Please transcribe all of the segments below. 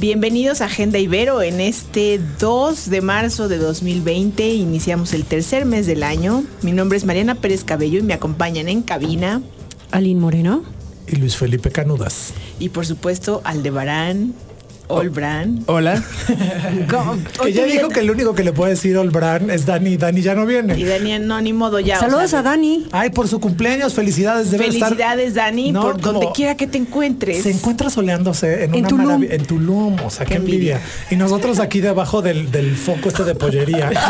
Bienvenidos a Agenda Ibero. En este 2 de marzo de 2020 iniciamos el tercer mes del año. Mi nombre es Mariana Pérez Cabello y me acompañan en cabina Aline Moreno y Luis Felipe Canudas. Y por supuesto Aldebarán, Olbran. Hola. que ya dijo que el único que le puede decir Olbran es Dani. Dani ya no viene. Y Dani, no, ni modo ya. Saludos a Dani. Ay, por su cumpleaños. Felicidades. Debe Felicidades, Dani, por donde quiera que te encuentres. Se encuentra soleándose en, una Tulum. En Tulum. O sea, qué, envidia. Y nosotros aquí debajo del, foco este de pollería.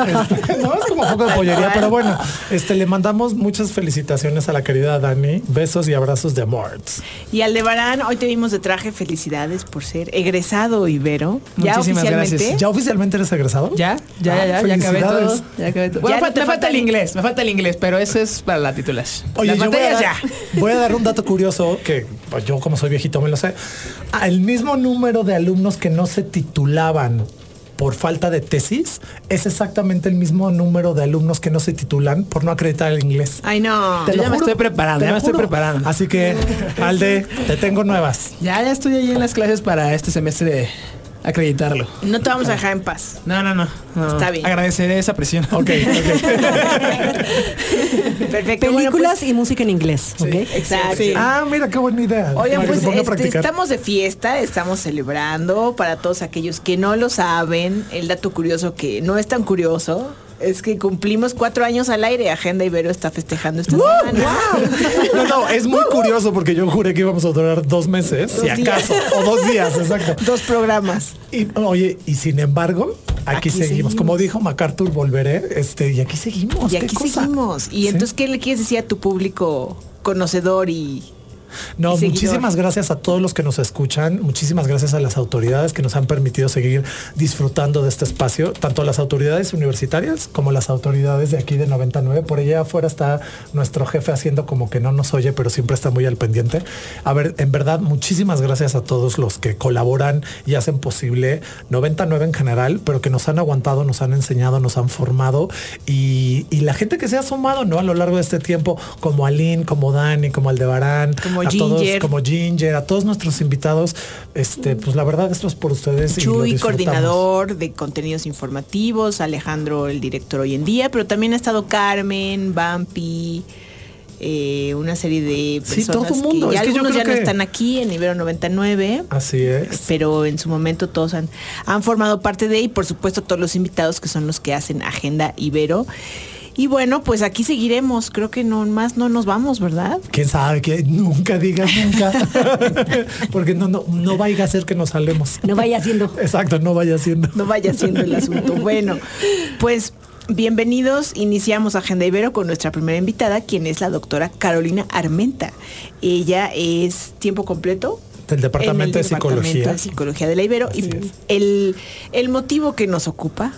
Este, no es como foco de pollería, pero bueno, este, le mandamos muchas felicitaciones a la querida Dani. Besos y abrazos de amor. Y Aldebarán, hoy te vimos de traje. Felicidades por ser egresado, Ibero. ¿Ya Muchísimas oficialmente? Gracias. ¿Ya oficialmente eres egresado? Ya, ya, ya, ya, ya acabé todo. Ya acabé todo. Bueno, me falta el inglés, me falta el inglés, pero eso es para la titulación. Oye, Las voy a, dar, ya. voy a dar un dato curioso que pues, yo como soy viejito me lo sé. El mismo número de alumnos que no se titulaban por falta de tesis es exactamente el mismo número de alumnos que no se titulan por no acreditar el inglés. Ay, no. ya me estoy preparando, ya me estoy preparando. Así que, Alde, te tengo nuevas. Ya, ya estoy ahí en las clases para este semestre de acreditarlo. No te vamos a dejar en paz. No, no, no. Está bien. Agradeceré esa presión. Ok, Perfecto. Películas pues, y música en inglés. Exacto. Ah, mira qué buena idea. Oigan, pues este, estamos de fiesta, estamos celebrando para todos aquellos que no lo saben. El dato curioso que no es tan curioso es que cumplimos cuatro años al aire. Agenda Ibero está festejando esta semana. No, no, es muy curioso porque yo juré que íbamos a durar dos meses, si acaso, o dos días, exacto. Dos programas. Y oye, y sin embargo, aquí, seguimos. Como dijo MacArthur, volveré, este, y aquí seguimos. Y aquí seguimos. Y entonces, ¿qué le quieres decir a tu público conocedor y no, muchísimas gracias a todos los que nos escuchan, muchísimas gracias a las autoridades que nos han permitido seguir disfrutando de este espacio, tanto las autoridades universitarias como las autoridades de aquí de 99. Por allá afuera está nuestro jefe haciendo como que no nos oye, pero siempre está muy al pendiente. A ver, en verdad, muchísimas gracias a todos los que colaboran y hacen posible 99 en general, pero que nos han aguantado, nos han enseñado, nos han formado y, la gente que se ha sumado ¿no? a lo largo de este tiempo, como Aline, como Dani, como Aldebarán, como como a Ginger. Todos, como Ginger, a todos nuestros invitados. Este, pues la verdad, esto es por ustedes. Chuy, coordinador de contenidos informativos, Alejandro, el director hoy en día, pero también ha estado Carmen, Bampi. Eh, una serie de personas todo mundo. que ya algunos ya no están aquí en Ibero 99. Así es. Pero en su momento todos han, han formado parte de y por supuesto todos los invitados que son los que hacen Agenda Ibero. Y bueno, pues aquí seguiremos. Creo que no más no nos vamos, ¿verdad? Quién sabe que nunca digas nunca. Porque no, no, no vaya a ser que nos salemos. No vaya siendo. Exacto, no vaya siendo. No vaya siendo el asunto. Bueno, pues Bienvenidos, iniciamos Agenda Ibero con nuestra primera invitada, quien es la doctora Carolina Armenta. Ella es tiempo completo, del Departamento de Psicología. de Psicología de la Ibero. y el, el, motivo que nos ocupa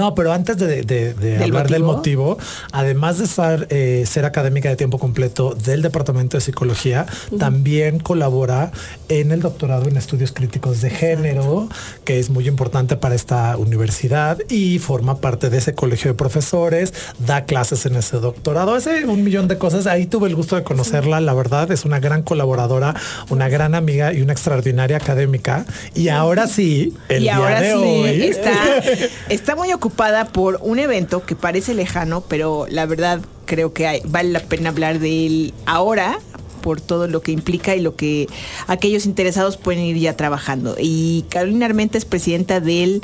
no, pero antes de, hablar del motivo, además de estar, eh, ser académica de tiempo completo del Departamento de Psicología, también colabora en el doctorado en estudios críticos de género, que es muy importante para esta universidad y forma parte de ese colegio de profesores, da clases en ese doctorado, hace un millón de cosas. Ahí tuve el gusto de conocerla, la verdad, es una gran colaboradora, una gran amiga y una extraordinaria académica. Y ahora sí, el día de hoy está, está muy ocupada por un evento que parece lejano, pero la verdad creo que vale la pena hablar de él ahora por todo lo que implica y lo que aquellos interesados pueden ir ya trabajando. Y Carolina Armenta es presidenta del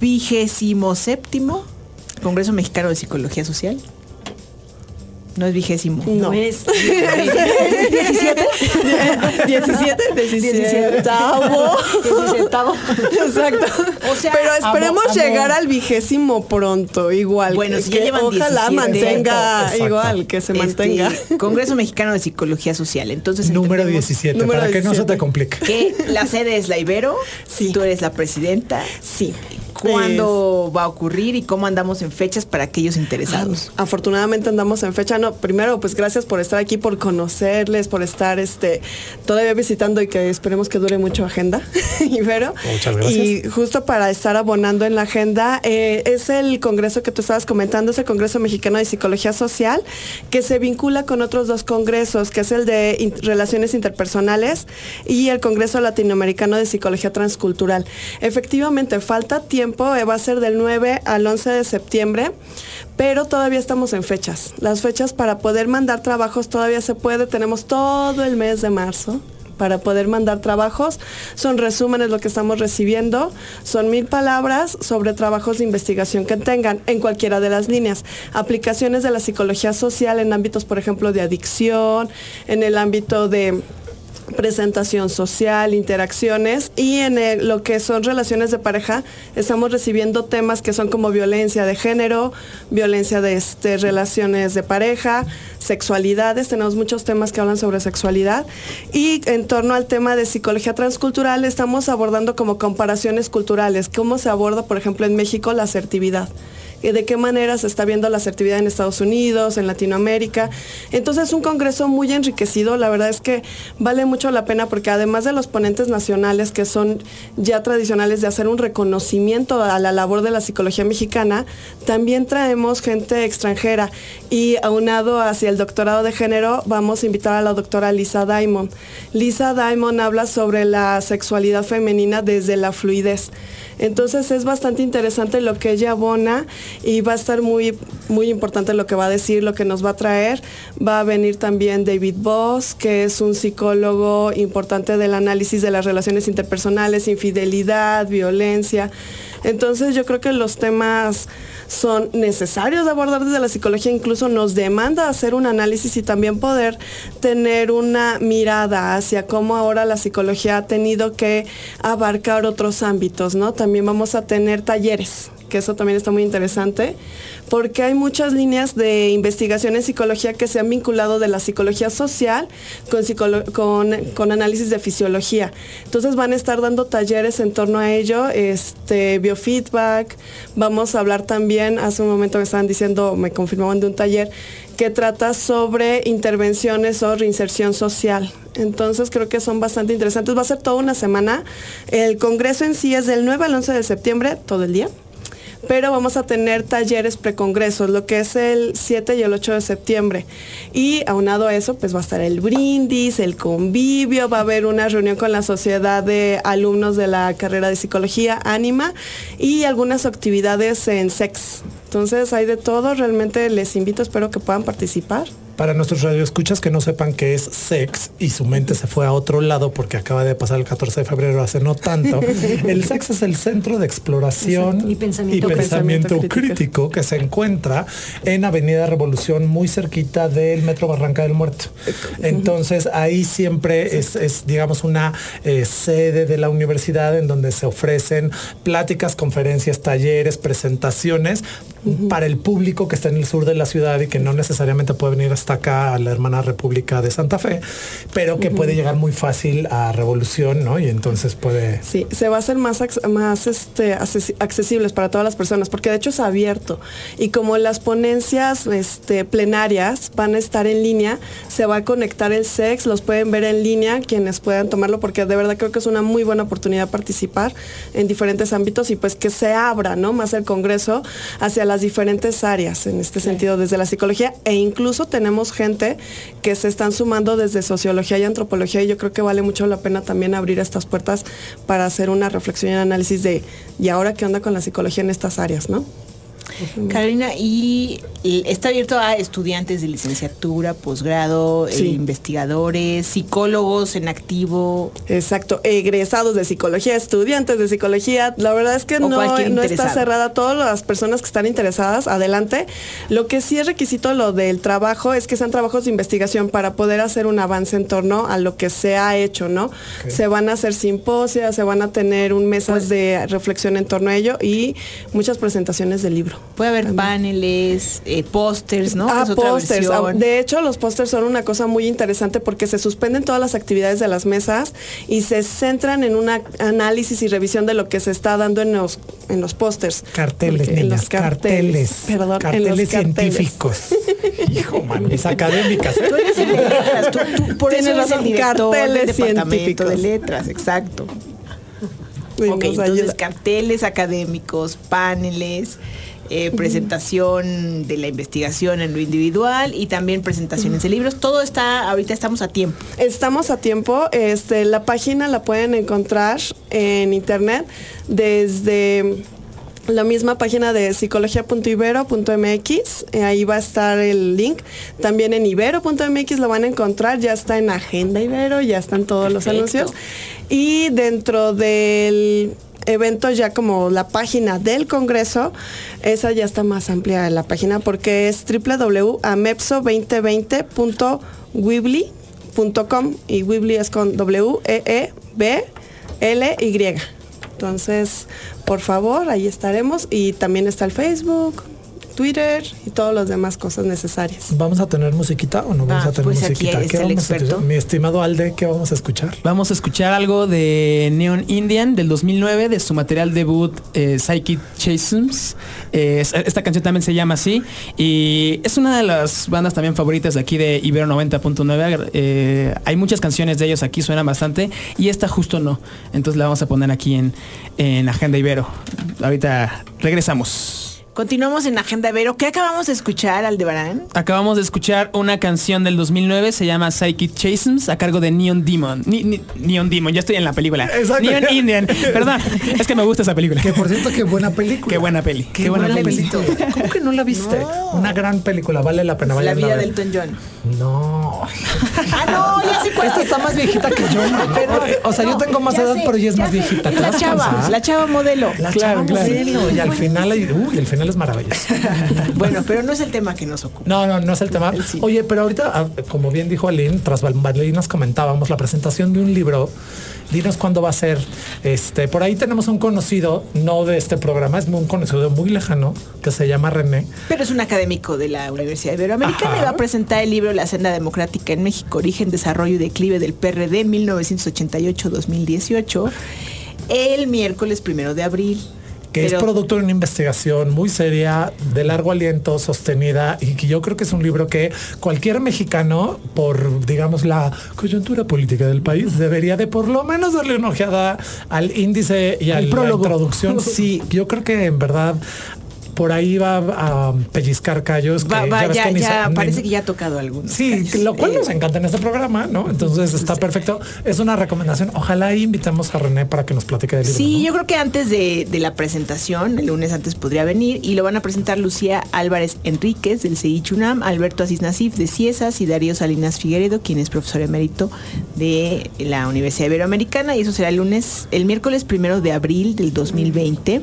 vigésimo séptimo Congreso Mexicano de Psicología Social. No es vigésimo. No, es. ¿17? 17, 17. Exacto. O sea, Pero esperemos llegar al vigésimo pronto, igual. Bueno, si ya llevan ojalá mantenga igual, que se este, mantenga. Congreso Mexicano de Psicología Social. Entonces, número 17, para que no se te complique. Que la sede es la Ibero. Sí. Tú eres la presidenta. Sí. Cuándo va a ocurrir y cómo andamos en fechas para aquellos interesados. Afortunadamente andamos en fecha. No, primero, pues gracias por estar aquí, por conocerles, por estar este todavía visitando y que esperemos que dure mucho agenda, Ibero. Muchas gracias. Y justo para estar abonando en la agenda, eh, es el congreso que tú estabas comentando, es el Congreso Mexicano de Psicología Social, que se vincula con otros dos congresos, que es el de Relaciones Interpersonales y el Congreso Latinoamericano de Psicología Transcultural. Efectivamente, falta tiempo, eh, va a ser del 9 al 11 de septiembre, pero todavía estamos en fechas. Las fechas para poder mandar trabajos todavía se puede, tenemos todo el mes de marzo para poder mandar trabajos. Son resúmenes lo que estamos recibiendo. Son mil palabras sobre trabajos de investigación que tengan en cualquiera de las líneas. Aplicaciones de la psicología social en ámbitos, por ejemplo, de adicción, en el ámbito de presentación social, interacciones y en lo que son relaciones de pareja estamos recibiendo temas que son como violencia de género, violencia de este, relaciones de pareja, sexualidades, tenemos muchos temas que hablan sobre sexualidad y en torno al tema de psicología transcultural estamos abordando como comparaciones culturales, cómo se aborda por ejemplo en México la asertividad de qué manera se está viendo la asertividad en Estados Unidos, en Latinoamérica. Entonces es un congreso muy enriquecido, la verdad es que vale mucho la pena porque además de los ponentes nacionales que son ya tradicionales de hacer un reconocimiento a la labor de la psicología mexicana, también traemos gente extranjera y aunado hacia el doctorado de género vamos a invitar a la doctora Lisa Diamond. Lisa Diamond habla sobre la sexualidad femenina desde la fluidez. Entonces es bastante interesante lo que ella abona y va a estar muy, muy importante lo que va a decir, lo que nos va a traer. Va a venir también David Voss, que es un psicólogo importante del análisis de las relaciones interpersonales, infidelidad, violencia. Entonces yo creo que los temas son necesarios de abordar desde la psicología, incluso nos demanda hacer un análisis y también poder tener una mirada hacia cómo ahora la psicología ha tenido que abarcar otros ámbitos, ¿no? También vamos a tener talleres que eso también está muy interesante, porque hay muchas líneas de investigación en psicología que se han vinculado de la psicología social con, análisis de fisiología. Entonces van a estar dando talleres en torno a ello, este, biofeedback, vamos a hablar también, hace un momento me estaban diciendo, me confirmaban de un taller, que trata sobre intervenciones o reinserción social. Entonces creo que son bastante interesantes. Va a ser toda una semana. El congreso en sí es del 9 al 11 de septiembre, todo el día pero vamos a tener talleres precongresos, lo que es el 7 y el 8 de septiembre. Y aunado a eso, pues va a estar el brindis, el convivio, va a haber una reunión con la sociedad de alumnos de la carrera de psicología, Anima, y algunas actividades en SEX. Entonces hay de todo, realmente les invito, espero que puedan participar para nuestros radioescuchas que no sepan qué es sex y su mente se fue a otro lado porque acaba de pasar el 14 de febrero hace no tanto. el sex es el centro de exploración y pensamiento, crítico. que se encuentra en Avenida Revolución muy cerquita del Metro Barranca del Muerto. Entonces ahí siempre es, digamos, una eh, sede de la universidad en donde se ofrecen pláticas, conferencias, talleres, presentaciones para el público que está en el sur de la ciudad y que no necesariamente puede venir hasta acá a la hermana República de Santa Fe, pero que puede llegar muy fácil a Revolución, ¿no? Y entonces puede... Sí, se va a hacer más, más este, accesibles para todas las personas, porque de hecho es abierto. Y como las ponencias este, plenarias van a estar en línea, se va a conectar el SEX, los pueden ver en línea quienes puedan tomarlo, porque de verdad creo que es una muy buena oportunidad participar en diferentes ámbitos y pues que se abra, ¿no? Más el Congreso hacia las diferentes áreas en este sentido, desde la psicología e incluso tenemos gente que se están sumando desde sociología y antropología y yo creo que vale mucho la pena también abrir estas puertas para hacer una reflexión y análisis de, ¿y ahora qué onda con la psicología en estas áreas, no? Carolina, y está abierto a estudiantes de licenciatura, posgrado, eh, investigadores, psicólogos en activo. Exacto, egresados de psicología, estudiantes de psicología. La verdad es que no, no está cerrada. Todas las personas que están interesadas, adelante. Lo que sí es requisito lo del trabajo es que sean trabajos de investigación para poder hacer un avance en torno a lo que se ha hecho, ¿no? Se van a hacer simposias, se van a tener un mesas pues de reflexión en torno a ello y muchas presentaciones de libros. Puede haber paneles, eh, pósters, ¿no? Ah, Es pósters. De hecho, los pósters son una cosa muy interesante porque se suspenden todas las actividades de las mesas y se centran en un análisis y revisión de lo que se está dando en los, en los pósters. Carteles, en los carteles. Perdón, en carteles los carteles. científicos. Hijo, man, mis académicas. ¿eh? Tú eres el de letras, tú, tú- por eso Tienes eres el razón, director del carteles departamento científicos. de letras, exacto. Ok, entonces ayuda. carteles académicos, paneles, eh, presentación de la investigación en lo individual y también presentaciones de libros. Todo está, ahorita estamos a tiempo. Estamos a tiempo. Este, la página la pueden encontrar en internet desde la misma página de psicología.ibero.mx. eh, ahí va a estar el link. También en ibero.mx lo van a encontrar. Ya está en Agenda Ibero, ya están todos los anuncios. Y dentro del evento ya como la página del Congreso, esa ya está más amplia la página porque es www.amepso2020.wibly.com y Wibly es con W E E B L Y. Entonces, por favor, ahí estaremos y también está el Facebook, Twitter y todas las demás cosas necesarias. ¿Vamos a tener musiquita o no vamos Ah, a tener pues aquí musiquita? el vamos a experto. escuchar? Mi estimado Alde, ¿qué vamos a escuchar? Vamos a escuchar algo de Neon Indian del 2009, de su material debut eh, Psychic Chasms. Eh, es- esta canción también se llama así. Y es una de las bandas también favoritas de aquí de Ibero 90.9. Eh, hay muchas canciones de ellos aquí, suenan bastante. Y esta justo no. Entonces la vamos a poner aquí en, en Agenda Ibero. Ahorita regresamos. Continuamos en Agenda Vero. ¿Qué acabamos de escuchar, Aldebarán? Acabamos de escuchar una canción del 2009, se llama Psychic Chasms, a cargo de Neon Demon. Ni- ni- Neon Demon, ya estoy en la película. Exacto. Neon Indian. Perdón, es que me gusta esa película. Que por cierto, qué buena película. Qué buena peli. Qué, buena, película. ¿Cómo que no la viste? Una gran película, vale la pena. La vayan a vida del Elton John. No. Ah, no, ya cuál. Esta está más viejita que yo. Pero- o sea, yo no, tengo más edad, sé, pero ella es más sé. viejita. ¿Te La chava, la chava modelo. La Claro, chava claro. modelo, Y al final, hay- uy, el final es maravilloso. Bueno, pero no es el tema que nos ocupa. No, no, no es el tema. Sí. Oye, pero ahorita, ah, como bien dijo Aline, tras bambalinas comentábamos la presentación de un libro. Dinos cuándo va a ser. Este, por ahí tenemos un conocido, no de este programa, es un conocido muy lejano, que se llama René. Pero es un académico de la Universidad Iberoamericana Ajá. y va a presentar el libro La senda democrática en México, origen, desarrollo y declive del PRD 1988-2018 el miércoles primero de abril. Que es producto de una investigación muy seria, de largo aliento, sostenida, y que yo creo que es un libro que cualquier mexicano, por digamos la coyuntura política del país, debería de por lo menos darle una ojeada al índice y a la prólogo. introducción. Sí, yo creo que en verdad por ahí va a pellizcar callos. que Va- va, ves ya, que ya ni- parece que ya ha tocado algunos. Sí, callos. lo cual Eh, nos encanta en este programa, ¿no? Entonces está perfecto. Es una recomendación. Ojalá invitamos a René para que nos platique del libro. Sí, ¿no? yo creo que antes de, de la presentación, el lunes antes podría venir, y lo van a presentar Lucía Álvarez Enríquez del CICHUNAM, Alberto Asís Nasif de Ciesas y Darío Salinas Figueredo, quien es profesor emérito de la Universidad Iberoamericana, y eso será el lunes, el miércoles primero de abril del 2020.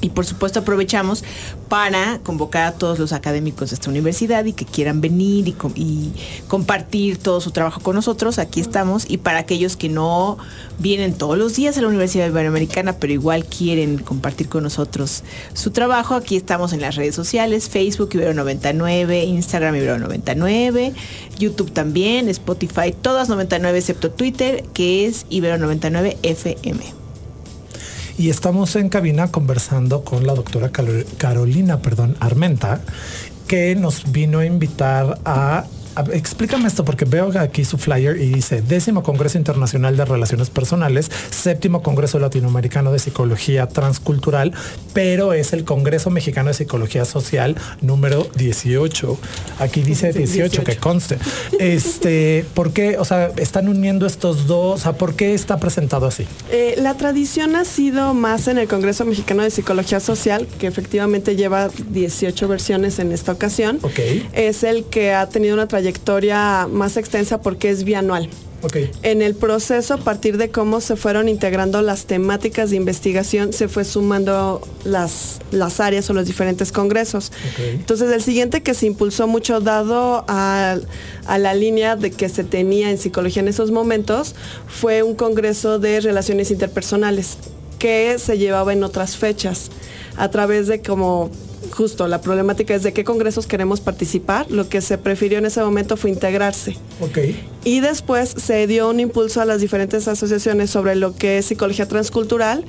Y por supuesto aprovechamos para convocar a todos los académicos de esta universidad y que quieran venir y, com- y compartir todo su trabajo con nosotros. Aquí estamos. Y para aquellos que no vienen todos los días a la Universidad Iberoamericana, pero igual quieren compartir con nosotros su trabajo, aquí estamos en las redes sociales, Facebook Ibero99, Instagram Ibero99, YouTube también, Spotify, todas 99 excepto Twitter, que es Ibero99 FM. Y estamos en cabina conversando con la doctora Carolina, perdón, Armenta, que nos vino a invitar a- Explícame esto, porque veo aquí su flyer y dice décimo Congreso Internacional de Relaciones Personales, séptimo Congreso Latinoamericano de Psicología Transcultural, pero es el Congreso Mexicano de Psicología Social número 18. Aquí dice 18, que conste. Este, ¿por qué? O sea, están uniendo estos dos. O sea, ¿por qué está presentado así? Eh, la tradición ha sido más en el Congreso Mexicano de Psicología Social, que efectivamente lleva 18 versiones en esta ocasión. Ok. Es el que ha tenido una trayectoria más extensa porque es bianual. Ok. En el proceso, a partir de cómo se fueron integrando las temáticas de investigación, se fue sumando las, las áreas o los diferentes congresos. Ok. Entonces, el siguiente que se impulsó mucho dado a, a la línea de que se tenía en psicología en esos momentos fue un congreso de relaciones interpersonales que se llevaba en otras fechas a través de como justo la problemática es de qué congresos queremos participar. Lo que se prefirió en ese momento fue integrarse. Y después se dio un impulso a las diferentes asociaciones sobre lo que es psicología transcultural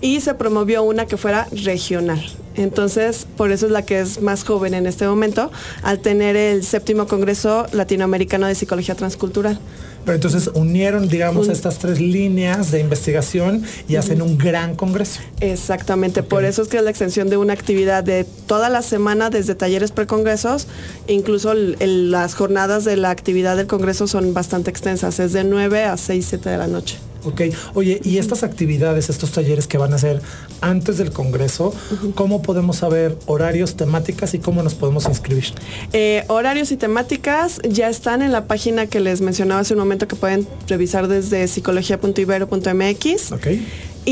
y se promovió una que fuera regional. Entonces, por eso es la que es más joven en este momento, al tener el séptimo Congreso Latinoamericano de Psicología Transcultural. Pero entonces unieron, digamos, Un- estas tres líneas de investigación y hacen un gran congreso. Exactamente, por eso es que es la extensión de una actividad de toda la semana, desde talleres precongresos, incluso el- el- las jornadas de la actividad del congreso son bastante extensas, es de 9 a 6, 7 de la noche. Ok, oye, y estas actividades, estos talleres que van a hacer antes del Congreso, ¿cómo podemos saber horarios, temáticas y cómo nos podemos inscribir? Eh, horarios y temáticas ya están en la página que les mencionaba hace un momento que pueden revisar desde psicología.ibero.mx. Ok.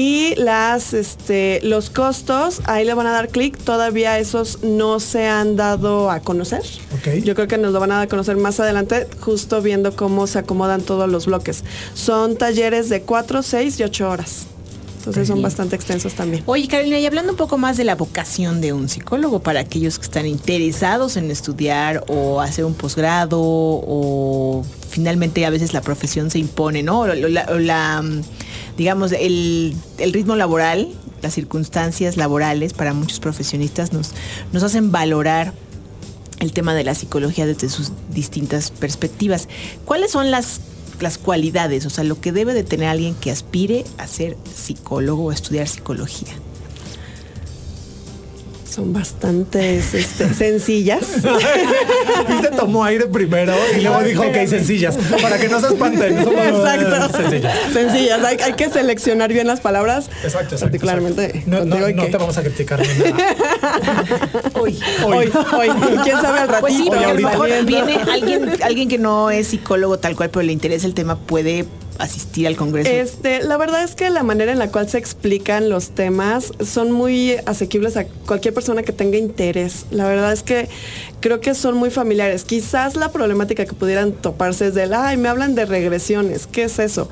Y las, este, los costos, ahí le van a dar clic, todavía esos no se han dado a conocer. Yo creo que nos lo van a dar a conocer más adelante, justo viendo cómo se acomodan todos los bloques. Son talleres de 4, 6 y 8 horas. Entonces son bastante extensos también. Oye, Carolina, y hablando un poco más de la vocación de un psicólogo para aquellos que están interesados en estudiar o hacer un posgrado o finalmente a veces la profesión se impone, ¿no? O la, mm, digamos, el, el ritmo laboral, las circunstancias laborales para muchos profesionistas nos, nos hacen valorar el tema de la psicología desde sus distintas perspectivas. ¿Cuáles son las, las cualidades, o sea, lo que debe de tener alguien que aspire a ser psicólogo o estudiar psicología? Son bastante este, sencillas. Viste, tomó aire primero y luego dijo, ok, sencillas, para que no se espanten. Somos- Exacto. Sencillas. Sencillas. Hay, hay que seleccionar bien las palabras. Exacto, exacto. Particularmente exacto. No, no, contigo y no que- te vamos a criticar ni nada. Hoy, hoy, hoy. ¿Quién sabe al ratito? Pues sí, porque a lo ahorita. mejor viene alguien, alguien que no es psicólogo tal cual, pero le interesa el tema, puede asistir al congreso. Este, la verdad es que la manera en la cual se explican los temas son muy asequibles a cualquier persona que tenga interés. La verdad es que creo que son muy familiares. Quizás la problemática que pudieran toparse es del, ay, me hablan de regresiones. ¿Qué es eso?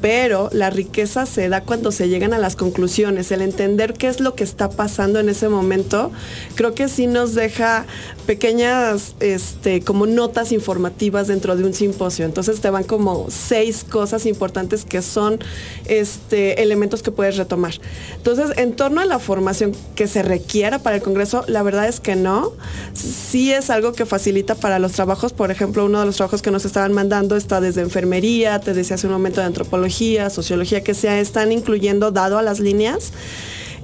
Pero la riqueza se da cuando se llegan a las conclusiones, el entender qué es lo que está pasando en ese momento, creo que sí nos deja pequeñas este, como notas informativas dentro de un simposio. Entonces te van como seis cosas importantes que son este, elementos que puedes retomar. Entonces, en torno a la formación que se requiera para el Congreso, la verdad es que no. Sí es algo que facilita para los trabajos. Por ejemplo, uno de los trabajos que nos estaban mandando está desde enfermería, te decía hace un momento de antropología, sociología, que se están incluyendo dado a las líneas.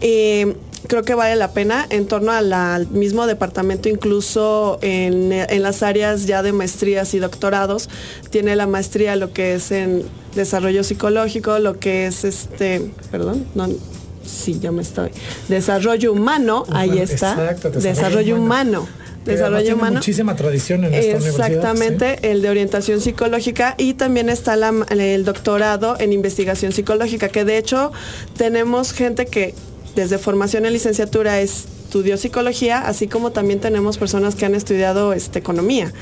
Eh, creo que vale la pena en torno a la- al mismo departamento, incluso en, en las áreas ya de maestrías y doctorados, tiene la maestría lo que es en desarrollo psicológico, lo que es este, perdón, no, sí, ya me estoy, desarrollo humano, ahí está, exacto, desarrollo humano. humano. Desarrollo tiene humano. muchísima tradición en esta universidad. Exactamente, el de orientación psicológica y también está la- el doctorado en investigación psicológica, que de hecho tenemos gente que desde formación en licenciatura estudió psicología, así como también tenemos personas que han estudiado este, economía.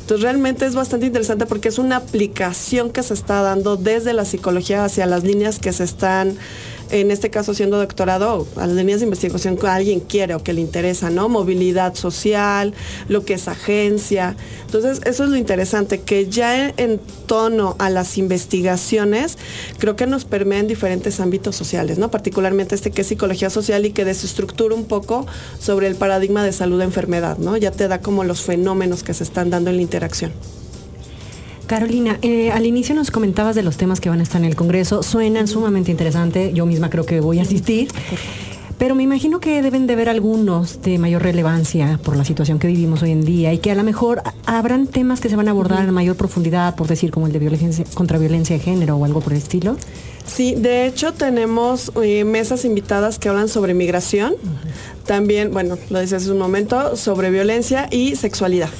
Entonces realmente es bastante interesante porque es una aplicación que se está dando desde la psicología hacia las líneas que se están, en este caso siendo doctorado, a las líneas de investigación que alguien quiere o que le interesa, ¿no? Movilidad social, lo que es agencia. Entonces eso es lo interesante, que ya en, tono a las investigaciones, creo que nos permea en diferentes ámbitos sociales, ¿no? Particularmente este que es psicología social y que desestructura un poco sobre el paradigma de salud-enfermedad, ¿no? Ya te da como los fenómenos que se están dando en la interacción. Carolina, eh, al inicio nos comentabas de los temas que van a estar en el Congreso. Suenan sumamente interesante. Yo misma creo que voy a asistir. Pero me imagino que deben de haber algunos de mayor relevancia por la situación que vivimos hoy en día y que a lo mejor habrán temas que se van a abordar en mayor profundidad, por decir como el de violencia contra violencia de género o algo por el estilo. Sí, de hecho tenemos eh, mesas invitadas que hablan sobre migración, también, bueno, lo decía hace un momento, sobre violencia y sexualidad.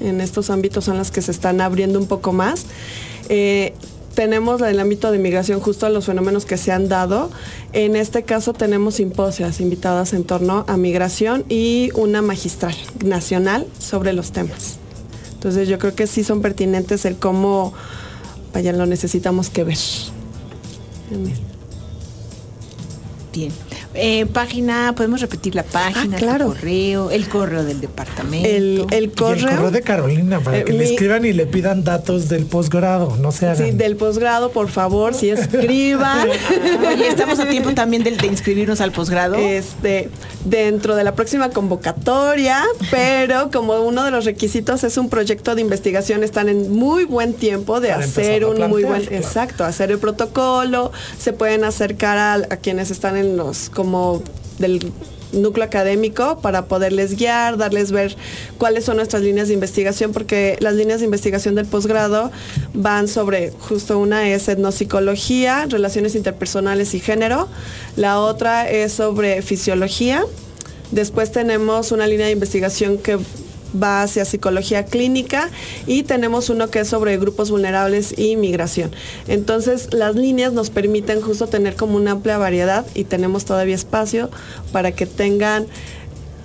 En estos ámbitos son las que se están abriendo un poco más. Eh, tenemos el ámbito de migración justo a los fenómenos que se han dado. En este caso tenemos simposias invitadas en torno a migración y una magistral nacional sobre los temas. Entonces yo creo que sí son pertinentes el cómo, vaya, lo necesitamos que ver. Bien. Eh, página, podemos repetir la página, Ah, claro. tu correo, el correo del departamento. El, el Y el correo. correo de Carolina para Eh, que le mi- escriban y le pidan datos del posgrado. No se hagan. Sí, del posgrado, por favor, si escriban. Oye, estamos a tiempo también de, de inscribirnos al posgrado. Este, dentro de la próxima convocatoria, pero como uno de los requisitos es un proyecto de investigación, están en muy buen tiempo de Para hacer un muy buen, claro. exacto, hacer el protocolo, se pueden acercar a, a quienes están en los como del núcleo académico para poderles guiar, darles ver cuáles son nuestras líneas de investigación, porque las líneas de investigación del posgrado van sobre, justo una es etnopsicología, relaciones interpersonales y género, la otra es sobre fisiología, después tenemos una línea de investigación que va hacia psicología clínica y tenemos uno que es sobre grupos vulnerables y migración. Entonces las líneas nos permiten justo tener como una amplia variedad y tenemos todavía espacio para que tengan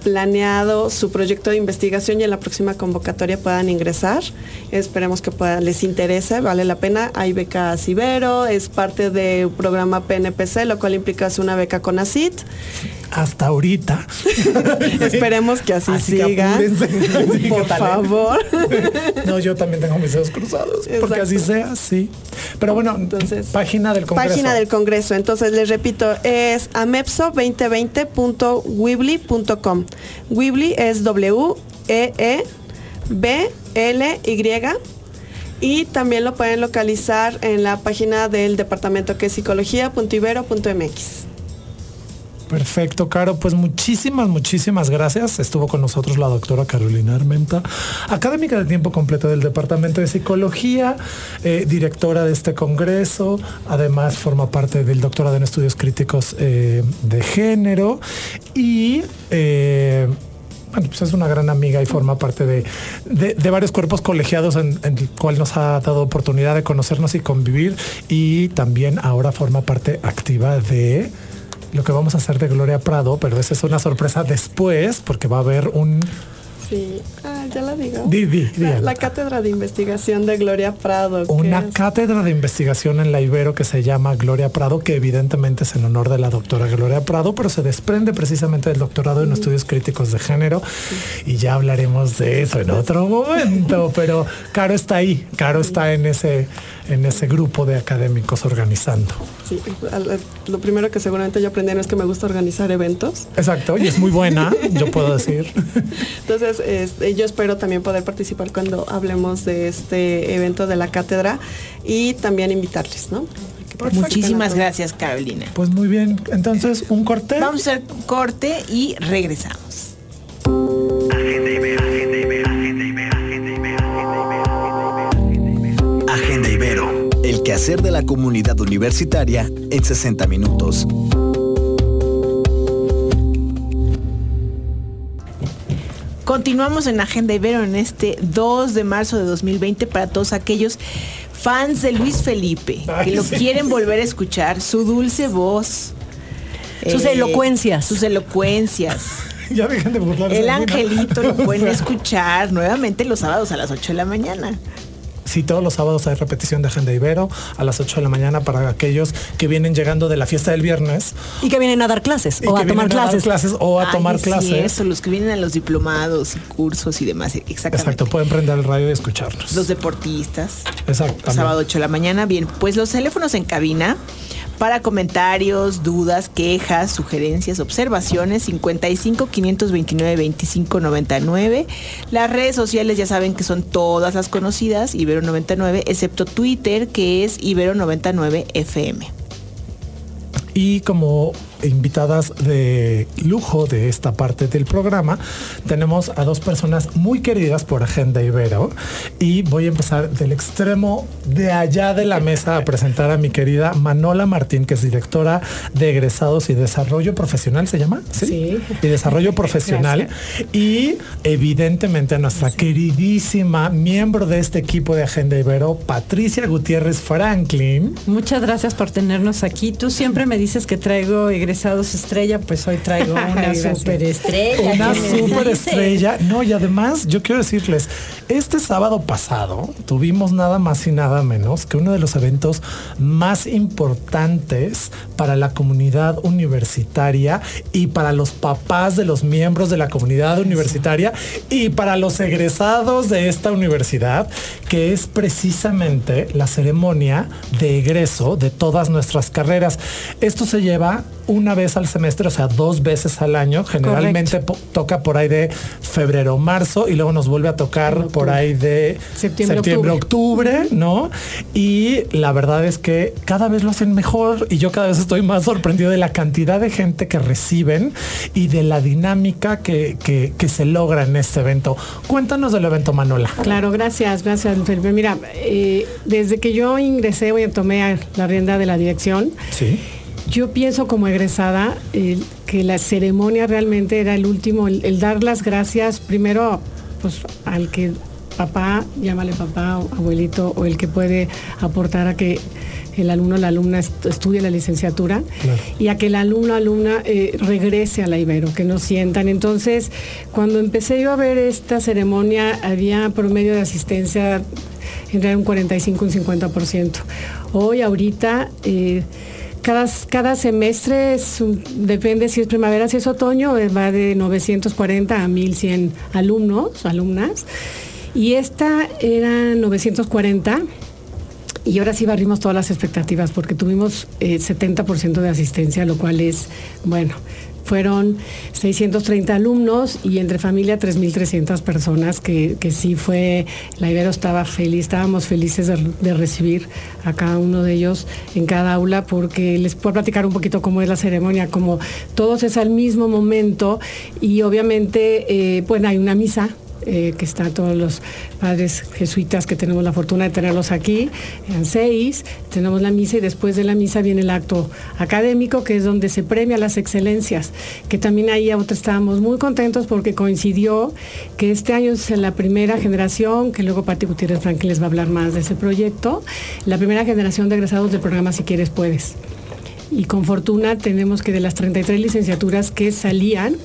planeado su proyecto de investigación y en la próxima convocatoria puedan ingresar. Esperemos que les interese, vale la pena. Hay beca Cibero, es parte del programa PNPC, lo cual implica es una beca con ACIT. Hasta ahorita. Esperemos que así, siga. Por favor. No, yo también tengo mis dedos cruzados. Porque así sea, sí. Pero bueno, Entonces, página del Congreso. Página del Congreso. Entonces, les repito, es amepso2020.wibly.com. Wibly es W-E-E-B-L-Y. Y también lo pueden localizar en la página del departamento que es psicología.ibero.mx. Perfecto, Caro. Pues muchísimas, muchísimas gracias. Estuvo con nosotros la doctora Carolina Armenta, académica de tiempo completo del Departamento de Psicología, eh, directora de este congreso. Además, forma parte del doctorado en estudios críticos eh, de género. Y eh, pues es una gran amiga y forma parte de, de- de varios cuerpos colegiados en, en el cual nos ha dado oportunidad de conocernos y convivir. Y también ahora forma parte activa de lo que vamos a hacer de Gloria Prado, pero esa es una sorpresa después, porque va a haber un... Sí, ah, ya la digo. Di, di, di, la, cátedra de investigación de Gloria Prado. Una cátedra de investigación en la Ibero que se llama Gloria Prado, que evidentemente es en honor de la doctora Gloria Prado, pero se desprende precisamente del doctorado en estudios críticos de género y ya hablaremos de eso en otro momento. Pero Caro está ahí, Caro está en ese, en ese grupo de académicos organizando. Sí, al- lo primero que seguramente yo aprendí no es que me gusta organizar eventos. Exacto, y es muy buena, yo puedo decir. Entonces, este, yo espero también poder participar cuando hablemos de este evento de la cátedra y también invitarles, ¿no? Muchísimas gracias, Carolina. Pues muy bien, entonces un corte. Vamos a hacer un corte y regresamos. El quehacer de la comunidad universitaria en 60 minutos. Continuamos en Agenda Ibero en este 2 de marzo de 2020 para todos aquellos fans de Luis Felipe que lo quieren volver a escuchar, su dulce voz. eh, Sus elocuencias. Sus elocuencias. Ya dejen de burlarse. El angelito lo pueden escuchar nuevamente los sábados a las 8 de la mañana. Sí, todos los sábados hay repetición de Agenda Ibero a las 8 de la mañana para aquellos que vienen llegando de la fiesta del viernes Y que vienen a dar clases y o que a tomar vienen a dar clases. clases o a Ay, tomar sí, clases. eso, los que vienen a los diplomados y cursos y demás. Exactamente. Exacto, pueden prender el radio y escucharnos. Los deportistas. Exacto. Sábado 8 de la mañana. Bien, pues los teléfonos en cabina para comentarios, dudas, quejas, sugerencias, observaciones 55 529 25 99. Las redes sociales ya saben que son todas las conocidas, Ibero 99, excepto Twitter que es Ibero 99 FM. Y como invitadas de lujo de esta parte del programa, tenemos a dos personas muy queridas por Agenda Ibero. Y voy a empezar del extremo de allá de la mesa a presentar a mi querida Manola Martín, que es directora de egresados y desarrollo profesional, ¿se llama? Sí. Y desarrollo profesional. Y evidentemente a nuestra queridísima miembro de este equipo de Agenda Ibero, Patricia Gutiérrez Franklin. Muchas gracias por tenernos aquí. Tú siempre me dices que traigo egresados egresados estrella, pues hoy traigo una superestrella. Una superestrella. No, y además yo quiero decirles, este sábado pasado tuvimos nada más y nada menos que uno de los eventos más importantes para la comunidad universitaria y para los papás de los miembros de la comunidad universitaria y para los egresados de esta universidad, que es precisamente la ceremonia de egreso de todas nuestras carreras. Esto se lleva una vez al semestre, o sea, dos veces al año. Generalmente toca por ahí de febrero, marzo y luego nos vuelve a tocar por ahí de septiembre, octubre. ¿no? Y la verdad es que cada vez lo hacen mejor y yo cada vez estoy más sorprendido de la cantidad de gente que reciben y de la dinámica que, que, se logra en este evento. Cuéntanos del evento, Manola. Claro, gracias, gracias, Felipe. Mira, eh, desde que yo ingresé, hoy tomé la rienda de la dirección. Sí yo pienso como egresada que la ceremonia realmente era el último, el, dar las gracias primero pues, al que papá, llámale papá o abuelito, o el que puede aportar a que el alumno o la alumna estudie la licenciatura y a que el alumno o alumna eh, regrese a la Ibero, que no sientan. Entonces, cuando empecé yo a ver esta ceremonia, había promedio de asistencia entre un 45 y un 50%. Hoy, ahorita, eh, cada, semestre depende si es primavera, si es otoño, eh, va de 940 a 1100 alumnos, alumnas. Y esta era 940 y ahora sí barrimos todas las expectativas porque tuvimos 70% eh, de asistencia, lo cual es, bueno, fueron 630 alumnos y entre familia 3.300 personas, que, sí fue, la Ibero estaba feliz, estábamos felices de, recibir a cada uno de ellos en cada aula, porque les puedo platicar un poquito cómo es la ceremonia, como todos es al mismo momento y obviamente, eh, pues hay una misa eh, que están todos los padres jesuitas que tenemos la fortuna de tenerlos aquí, en seis, tenemos la misa y después de la misa viene el acto académico, que es donde se premia las excelencias, que también ahí estábamos muy contentos porque coincidió que este año es la primera generación, que luego Pati Gutiérrez Franklin les va a hablar más de ese proyecto, la primera generación de egresados del programa Si Quieres Puedes. Y con fortuna tenemos que de las 33 licenciaturas que salían,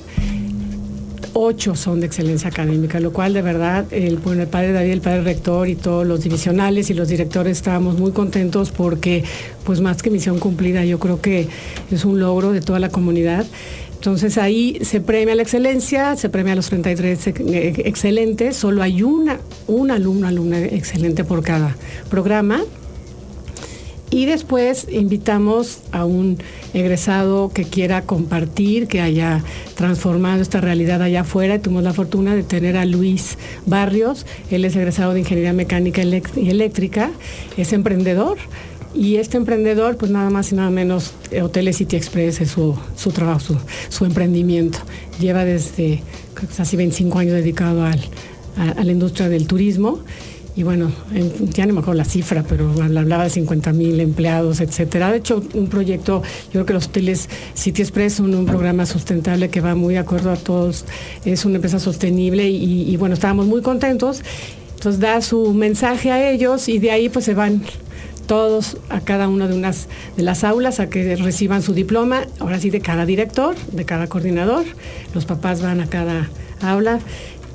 ocho son de excelencia académica, lo cual de verdad el, bueno, el padre David, el padre rector y todos los divisionales y los directores estábamos muy contentos porque pues más que misión cumplida, yo creo que es un logro de toda la comunidad. Entonces ahí se premia la excelencia, se premia a los 33 excelentes, solo hay una, un alumno, alumna excelente por cada programa y después invitamos a un egresado que quiera compartir, que haya transformado esta realidad allá afuera. Tuvimos la fortuna de tener a Luis Barrios, él es egresado de Ingeniería Mecánica y Eléctrica, es emprendedor. Y este emprendedor, pues nada más y nada menos, Hoteles City Express es su, trabajo, su, su, emprendimiento. Lleva desde casi 25 años dedicado al, a la industria del turismo y bueno, ya no me acuerdo la cifra, pero hablaba de 50 mil empleados, etcétera. De hecho, un proyecto, yo creo que los hoteles City Express un programa sustentable que va muy de acuerdo a todos, es una empresa sostenible y, bueno, estábamos muy contentos. Entonces da su mensaje a ellos y de ahí pues se van todos a cada una de unas de las aulas a que reciban su diploma, ahora sí de cada director, de cada coordinador, los papás van a cada aula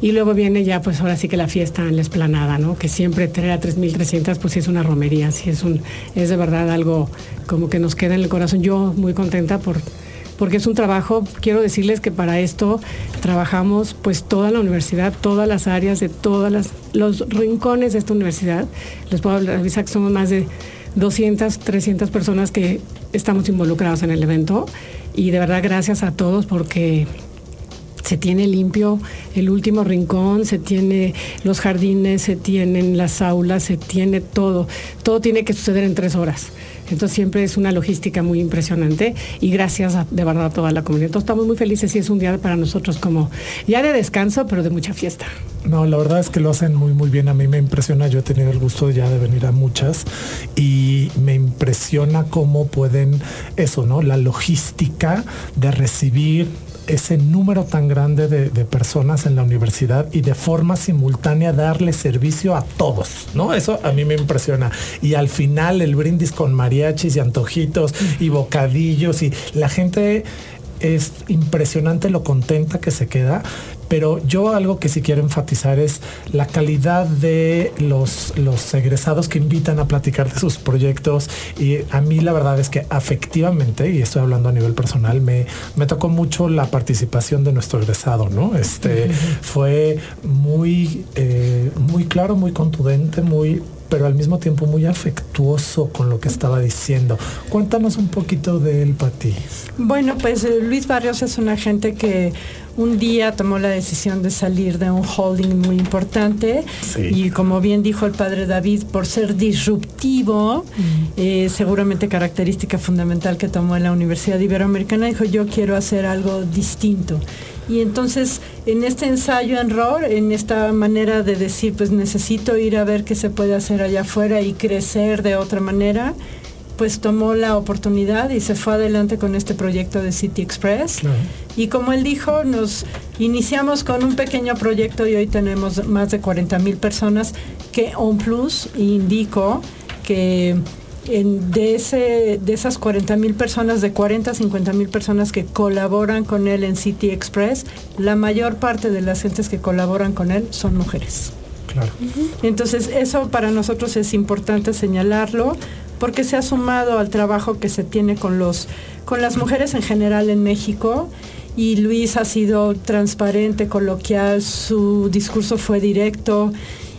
y luego viene ya, pues ahora sí que la fiesta en la esplanada, ¿no? Que siempre traer a 3.300, pues sí es una romería, sí es, un, es de verdad algo como que nos queda en el corazón. Yo muy contenta por, porque es un trabajo, quiero decirles que para esto trabajamos pues toda la universidad, todas las áreas de todos los rincones de esta universidad. Les puedo avisar que somos más de 200, 300 personas que estamos involucrados en el evento y de verdad gracias a todos porque se tiene limpio el último rincón, se tiene los jardines, se tienen las aulas, se tiene todo. Todo tiene que suceder en tres horas. Entonces siempre es una logística muy impresionante y gracias de verdad a toda la comunidad. Entonces estamos muy felices y es un día para nosotros como ya de descanso, pero de mucha fiesta. No, la verdad es que lo hacen muy muy bien. A mí me impresiona. Yo he tenido el gusto ya de venir a muchas y me impresiona cómo pueden eso, ¿no? La logística de recibir ese número tan grande de, personas en la universidad y de forma simultánea darle servicio a todos, ¿no? Eso a mí me impresiona. Y al final el brindis con mariachis y antojitos y bocadillos y la gente es impresionante lo contenta que se queda, pero yo algo que sí quiero enfatizar es la calidad de los, los egresados que invitan a platicar de sus proyectos y a mí la verdad es que afectivamente, y estoy hablando a nivel personal, me, me tocó mucho la participación de nuestro egresado, ¿no? Este fue muy, eh, muy claro, muy contundente, muy pero al mismo tiempo muy afectuoso con lo que estaba diciendo. Cuéntanos un poquito de él, Pati. Bueno, pues eh, Luis Barrios es una gente que un día tomó la decisión de salir de un holding muy importante y como bien dijo el padre David, por ser disruptivo, mm. eh, seguramente característica fundamental que tomó en la Universidad Iberoamericana, dijo yo quiero hacer algo distinto. Y entonces en este ensayo en ROR, en esta manera de decir, pues necesito ir a ver qué se puede hacer allá afuera y crecer de otra manera, pues tomó la oportunidad y se fue adelante con este proyecto de City Express. Y como él dijo, nos iniciamos con un pequeño proyecto y hoy tenemos más de 40 mil personas que On Plus indicó que de, ese, de esas 40 mil personas, de 40 a 50 mil personas que colaboran con él en City Express, la mayor parte de las gentes que colaboran con él son mujeres. Claro. Entonces, eso para nosotros es importante señalarlo porque se ha sumado al trabajo que se tiene con, los, con las mujeres en general en México y Luis ha sido transparente, coloquial, su discurso fue directo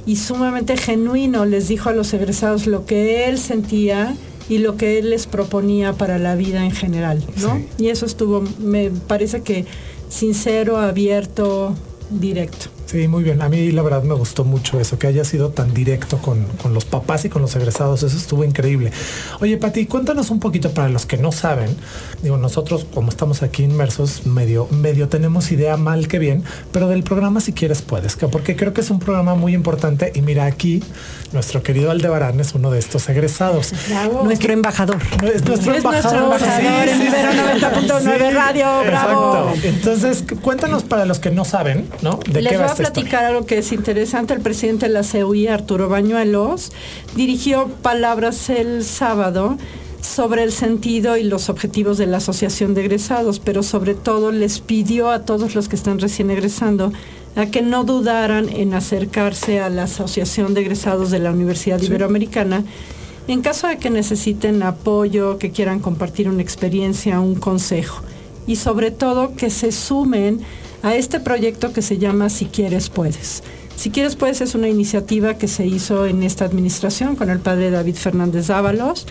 y sumamente genuino, les dijo a los egresados lo que él sentía y lo que él les proponía para la vida en general, ¿no? Y eso estuvo, me parece que sincero, abierto, directo. Sí, muy bien. A mí la verdad me gustó mucho eso, que haya sido tan directo con, los papás y con los egresados. Eso estuvo increíble. Oye, Pati, cuéntanos un poquito para los que no saben. Digo, nosotros como estamos aquí inmersos, medio, medio tenemos idea mal que bien, pero del programa si quieres puedes, porque creo que es un programa muy importante. Y mira aquí, nuestro querido Aldebarán es uno de estos egresados. Nuestro embajador. Es nuestro embajador. en 90.9 Radio, bravo. Entonces, cuéntanos para los que no saben, ¿no? ¿De qué va a platicar algo que es interesante. El presidente de la CUI, Arturo Bañuelos, dirigió palabras el sábado sobre el sentido y los objetivos de la Asociación de Egresados, pero sobre todo les pidió a todos los que están recién egresando a que no dudaran en acercarse a la Asociación de Egresados de la Universidad Iberoamericana en caso de que necesiten apoyo, que quieran compartir una experiencia, un consejo. Y sobre todo que se sumen a este proyecto que se llama Si quieres puedes. Si quieres puedes es una iniciativa que se hizo en esta administración con el padre David Fernández Ábalos,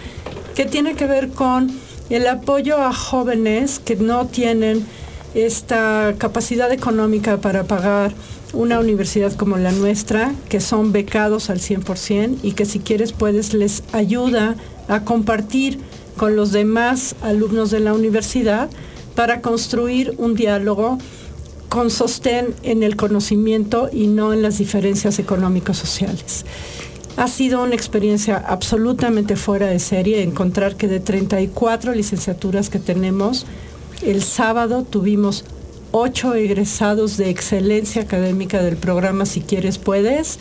que tiene que ver con el apoyo a jóvenes que no tienen esta capacidad económica para pagar una universidad como la nuestra, que son becados al 100% y que si quieres puedes les ayuda a compartir con los demás alumnos de la universidad para construir un diálogo con sostén en el conocimiento y no en las diferencias económicos sociales. Ha sido una experiencia absolutamente fuera de serie encontrar que de 34 licenciaturas que tenemos, el sábado tuvimos ocho egresados de excelencia académica del programa Si quieres puedes,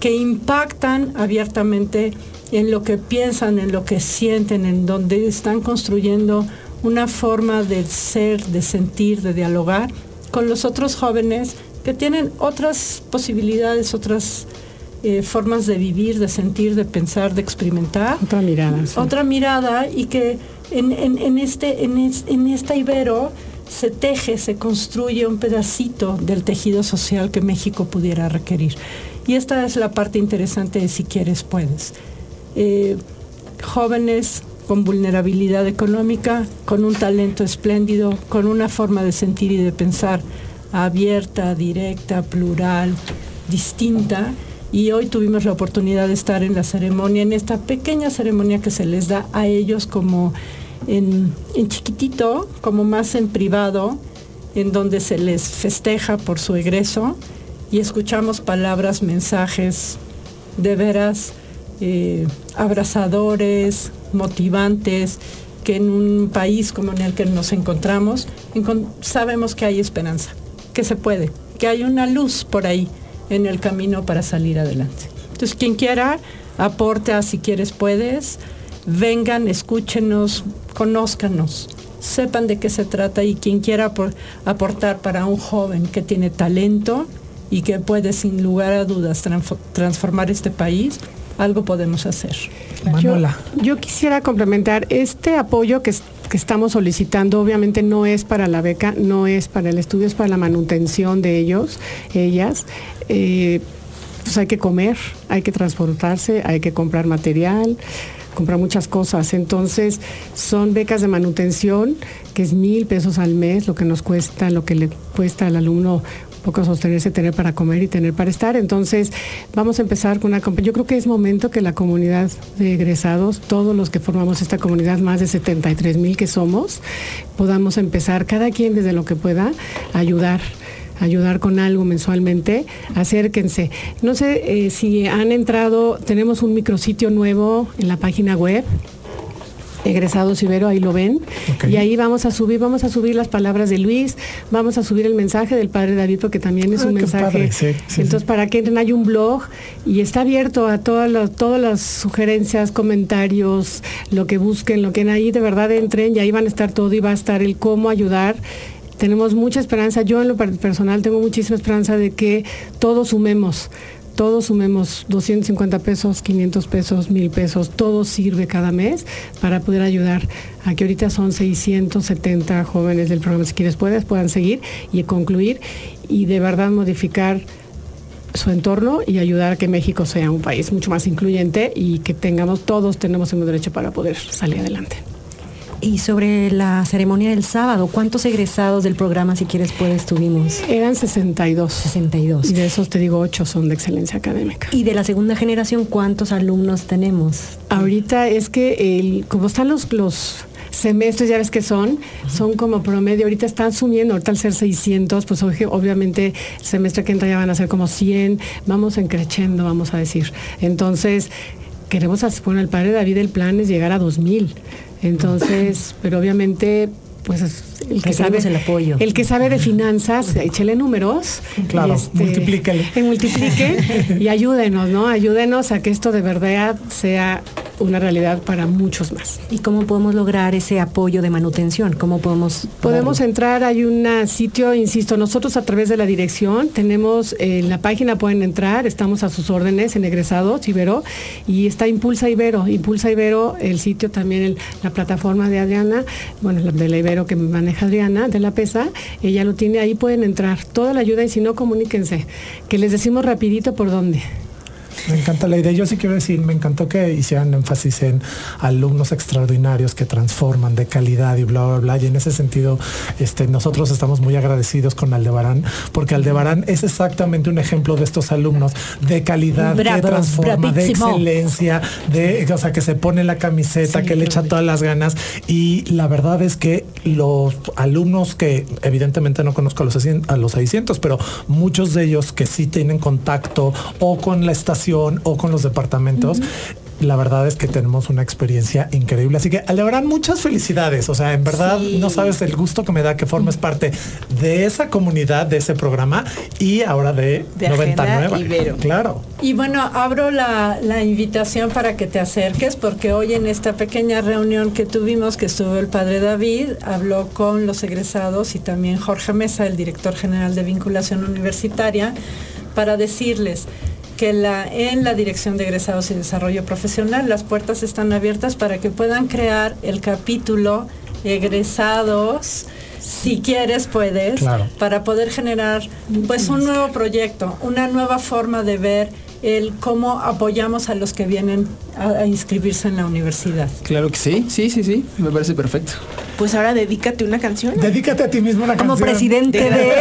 que impactan abiertamente en lo que piensan, en lo que sienten, en donde están construyendo una forma de ser, de sentir, de dialogar con los otros jóvenes que tienen otras posibilidades, otras eh, formas de vivir, de sentir, de pensar, de experimentar. Otra mirada. Otra mirada y que en, este, en, esta Ibero se teje, se construye un pedacito del tejido social que México pudiera requerir. Y esta es la parte interesante de si quieres, puedes. Eh, jóvenes con vulnerabilidad económica, con un talento espléndido, con una forma de sentir y de pensar abierta, directa, plural, distinta. Y hoy tuvimos la oportunidad de estar en la ceremonia, en esta pequeña ceremonia que se les da a ellos como en, chiquitito, como más en privado, en donde se les festeja por su egreso y escuchamos palabras, mensajes de veras eh, abrazadores, motivantes, que en un país como en el que nos encontramos, sabemos que hay esperanza, que se puede, que hay una luz por ahí en el camino para salir adelante. Entonces, quien quiera, aporte a si quieres puedes, vengan, escúchenos, conózcanos, sepan de qué se trata y quien quiera aportar para un joven que tiene talento y que puede sin lugar a dudas transformar este país, algo podemos hacer. Yo, quisiera complementar este apoyo que, estamos solicitando, obviamente no es para la beca, no es para el estudio, es para la manutención de ellos, ellas. Eh, pues hay que comer, hay que transportarse, hay que comprar material, comprar muchas cosas. Entonces, son becas de manutención, que es mil pesos al mes, lo que nos cuesta, lo que le cuesta al alumno poco sostenerse, tener para comer y tener para estar. Entonces, vamos a empezar con una... Yo creo que es momento que la comunidad de egresados, todos los que formamos esta comunidad, más de 73 mil que somos, podamos empezar, cada quien desde lo que pueda, a ayudar ayudar con algo mensualmente, acérquense. No sé eh, si han entrado, tenemos un micrositio nuevo en la página web, egresados Ibero, ahí lo ven. Y ahí vamos a subir, vamos a subir las palabras de Luis, vamos a subir el mensaje del padre David, porque también es un mensaje. Entonces, para que entren, hay un blog y está abierto a todas, todas las sugerencias, comentarios, lo que busquen, lo que ahí de verdad entren y ahí van a estar todo y va a estar el cómo ayudar. Tenemos mucha esperanza, yo en lo personal tengo muchísima esperanza de que todos sumemos, todos sumemos 250 pesos, 500 pesos, 1000 pesos, todo sirve cada mes para poder ayudar a que ahorita son 670 jóvenes del programa Si Quieres Puedes, puedan seguir y concluir y de verdad modificar su entorno y ayudar a que México sea un país mucho más incluyente y que tengamos, todos tenemos el derecho para poder salir adelante. Y sobre la ceremonia del sábado, ¿cuántos egresados del programa, si quieres, puedes, tuvimos? Eran 62. 62. Y de esos, te digo, 8 son de excelencia académica. ¿Y de la segunda generación, cuántos alumnos tenemos? Ahorita es que, el, como están los, los semestres, ya ves que son, son como promedio, ahorita están subiendo, ahorita al ser 600, pues obviamente el semestre que entra ya van a ser como 100, vamos encrechendo, vamos a decir. Entonces, queremos, bueno, el padre David, el plan es llegar a 2000. Entonces, pero obviamente pues el que sabe el apoyo. El que sabe de finanzas, échele números. Claro, este, multiplíquele. multiplique y ayúdenos, ¿no? Ayúdenos a que esto de verdad sea una realidad para muchos más. ¿Y cómo podemos lograr ese apoyo de manutención? ¿Cómo podemos...? Podemos entrar, hay un sitio, insisto, nosotros a través de la dirección tenemos, en la página pueden entrar, estamos a sus órdenes en egresados Ibero, y está Impulsa Ibero, Impulsa Ibero, el sitio también, la plataforma de Adriana, bueno, de la Ibero que maneja Adriana, de la PESA, ella lo tiene, ahí pueden entrar, toda la ayuda y si no, comuníquense, que les decimos rapidito por dónde. Me encanta la idea. Yo sí quiero decir, me encantó que hicieran énfasis en alumnos extraordinarios que transforman de calidad y bla, bla, bla. Y en ese sentido, este, nosotros estamos muy agradecidos con Aldebarán, porque Aldebarán es exactamente un ejemplo de estos alumnos de calidad, que transforma, de excelencia, de, o sea, que se pone la camiseta, que le echa todas las ganas. Y la verdad es que los alumnos que evidentemente no conozco a los, a los 600, pero muchos de ellos que sí tienen contacto o con la estación o con los departamentos. La verdad es que tenemos una experiencia increíble. Así que Aldebarán, muchas felicidades. O sea, en verdad no sabes el gusto que me da que formes parte de esa comunidad, de ese programa y ahora de, 99. Claro. Y bueno, abro la, la, invitación para que te acerques, porque hoy en esta pequeña reunión que tuvimos, que estuvo el padre David, habló con los egresados y también Jorge Mesa, el director general de vinculación universitaria, para decirles que la, en la Dirección de Egresados y Desarrollo Profesional las puertas están abiertas para que puedan crear el capítulo egresados si quieres puedes para poder generar pues un nuevo proyecto, una nueva forma de ver el cómo apoyamos a los que vienen a, inscribirse en la universidad. Claro que sí, sí, sí, sí, me parece perfecto. Pues ahora dedícate una canción. Dedícate a ti mismo una Como canción. Presidente de...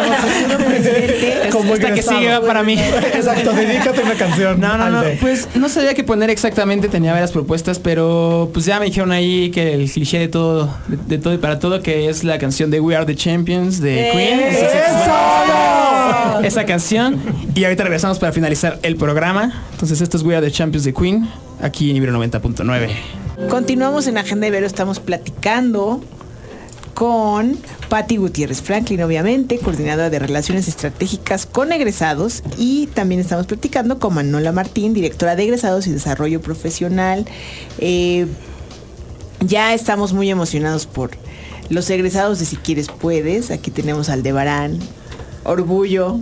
Como presidente. Como Esta que sigue para mí. Exacto, dedícate una canción. No, no, no. Pues no sabía qué poner exactamente, tenía varias propuestas, pero pues ya me dijeron ahí que el cliché de todo, de, todo y para todo, que es la canción de We Are the Champions de Queen. ¡Eso! Esa canción. Y ahorita regresamos para finalizar el programa. Entonces esto es We Are the Champions de Queen, aquí en Ibero 90.9. Continuamos en Agenda Ibero, estamos platicando con Patti Gutiérrez Franklin, obviamente, coordinadora de Relaciones Estratégicas con egresados, y también estamos platicando con Manola Martín, directora de egresados y desarrollo profesional. Eh, ya estamos muy emocionados por los egresados de Si Quieres Puedes. Aquí tenemos al Debarán, Orgullo.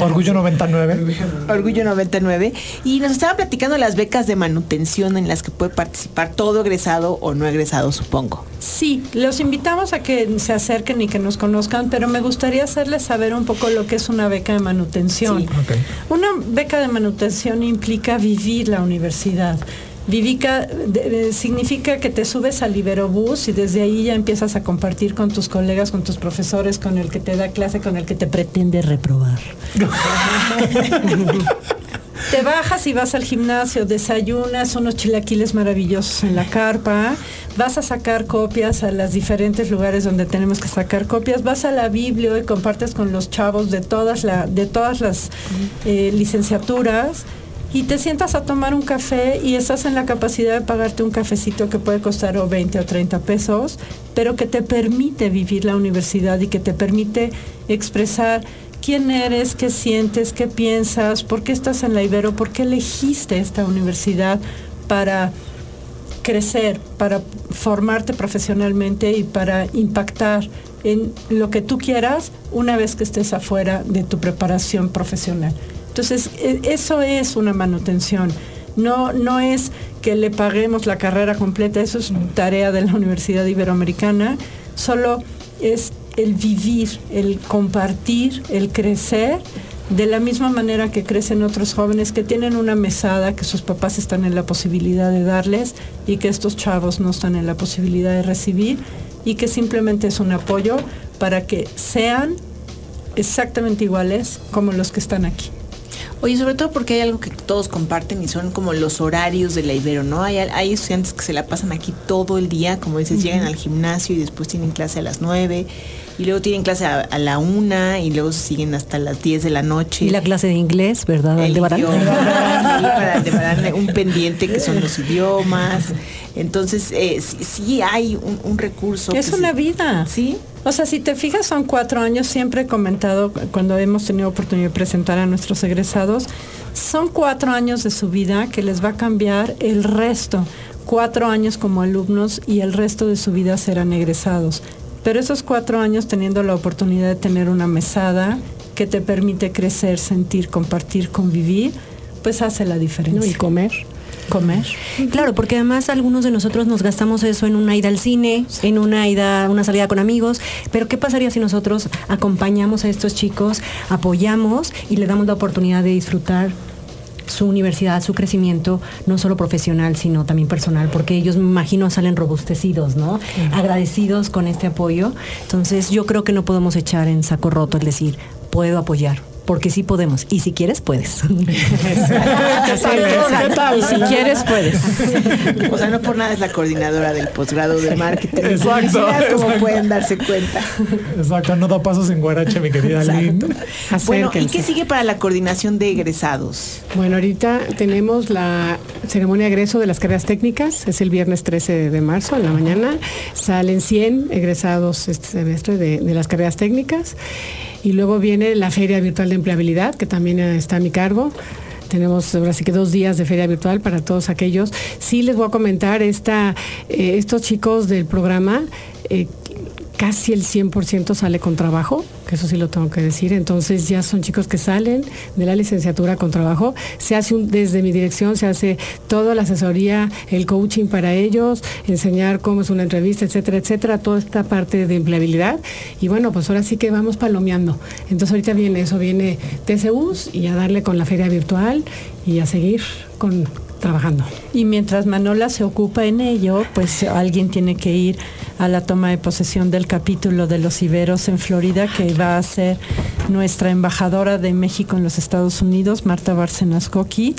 Orgullo 99. Orgullo 99. Y nos estaba platicando las becas de manutención en las que puede participar todo egresado o no egresado, supongo. Sí, los invitamos a que se acerquen y que nos conozcan, pero me gustaría hacerles saber un poco lo que es una beca de manutención. Una beca de manutención implica vivir la universidad. Vivica significa que te subes al Iberobús y desde ahí ya empiezas a compartir con tus colegas, con tus profesores, con el que te da clase, con el que te pretende reprobar. te bajas y vas al gimnasio, desayunas unos chilaquiles maravillosos en la carpa, vas a sacar copias a los diferentes lugares donde tenemos que sacar copias, vas a la Biblia y compartes con los chavos de todas, la, de todas las eh, licenciaturas y te sientas a tomar un café y estás en la capacidad de pagarte un cafecito que puede costar o 20 o 30 pesos, pero que te permite vivir la universidad y que te permite expresar quién eres, qué sientes, qué piensas, por qué estás en la Ibero, por qué elegiste esta universidad para crecer, para formarte profesionalmente y para impactar en lo que tú quieras una vez que estés afuera de tu preparación profesional. Entonces, e, eso es una manutención. No, no es que le paguemos la carrera completa, eso es tarea de la Universidad Iberoamericana, solo es el vivir, el compartir, el crecer, de la misma manera que crecen otros jóvenes que tienen una mesada que sus papás están en la posibilidad de darles y que estos chavos no están en la posibilidad de recibir y que simplemente es un apoyo para que sean exactamente iguales como los que están aquí. Oye, sobre todo porque hay algo que todos comparten y son como los horarios de la Ibero, ¿no? Hay, hay estudiantes que se la pasan aquí todo el día, como dices, llegan al gimnasio y después tienen clase a las 9 y luego tienen clase a, la una y luego siguen hasta las 10 de la noche. Y la clase de inglés, ¿verdad? El para un pendiente que son los idiomas. Entonces, eh, sí, hay un, recurso. Es una vida. Sí. O sea, si te fijas, son cuatro años, siempre he comentado cuando hemos tenido oportunidad de presentar a nuestros egresados, son cuatro años de su vida que les va a cambiar el resto. Cuatro años como alumnos y el resto de su vida serán egresados. Pero esos cuatro años teniendo la oportunidad de tener una mesada que te permite crecer, sentir, compartir, convivir, pues hace la diferencia. y comer comer. Claro, porque además algunos de nosotros nos gastamos eso en una ida al cine, en una ida, una salida con amigos, pero ¿qué pasaría si nosotros acompañamos a estos chicos, apoyamos y le damos la oportunidad de disfrutar su universidad, su crecimiento, no solo profesional, sino también personal, porque ellos me imagino salen robustecidos, ¿no? Agradecidos con este apoyo. Entonces yo creo que no podemos echar en saco roto el decir, puedo apoyar porque sí podemos. Y si quieres, puedes. y si quieres, puedes. o sea, no por nada es la coordinadora del posgrado de marketing. Exacto. Como pueden darse cuenta. Exacto, no da pasos en guarache, mi querida Lynn. Bueno, ¿y qué sigue para la coordinación de egresados? Bueno, ahorita tenemos la ceremonia de egreso de las carreras técnicas. Es el viernes 13 de marzo, en la mañana. Salen 100 egresados este semestre de, de las carreras técnicas. Y luego viene la Feria Virtual de Empleabilidad, que también está a mi cargo. Tenemos ahora sí que dos días de feria virtual para todos aquellos. Sí les voy a comentar esta, eh, estos chicos del programa. Eh, casi el 100% sale con trabajo, que eso sí lo tengo que decir. Entonces ya son chicos que salen de la licenciatura con trabajo. Se hace desde mi dirección, se hace toda la asesoría, el coaching para ellos, enseñar cómo es una entrevista, etcétera, etcétera, toda esta parte de empleabilidad. Y bueno, pues ahora sí que vamos palomeando. Entonces ahorita viene eso, viene TCUs y a darle con la feria virtual y a seguir con trabajando. Y mientras Manola se ocupa en ello, pues alguien tiene que ir a la toma de posesión del capítulo de los Iberos en Florida, que va a ser nuestra embajadora de México en los Estados Unidos, Marta Bárcenas Coqui.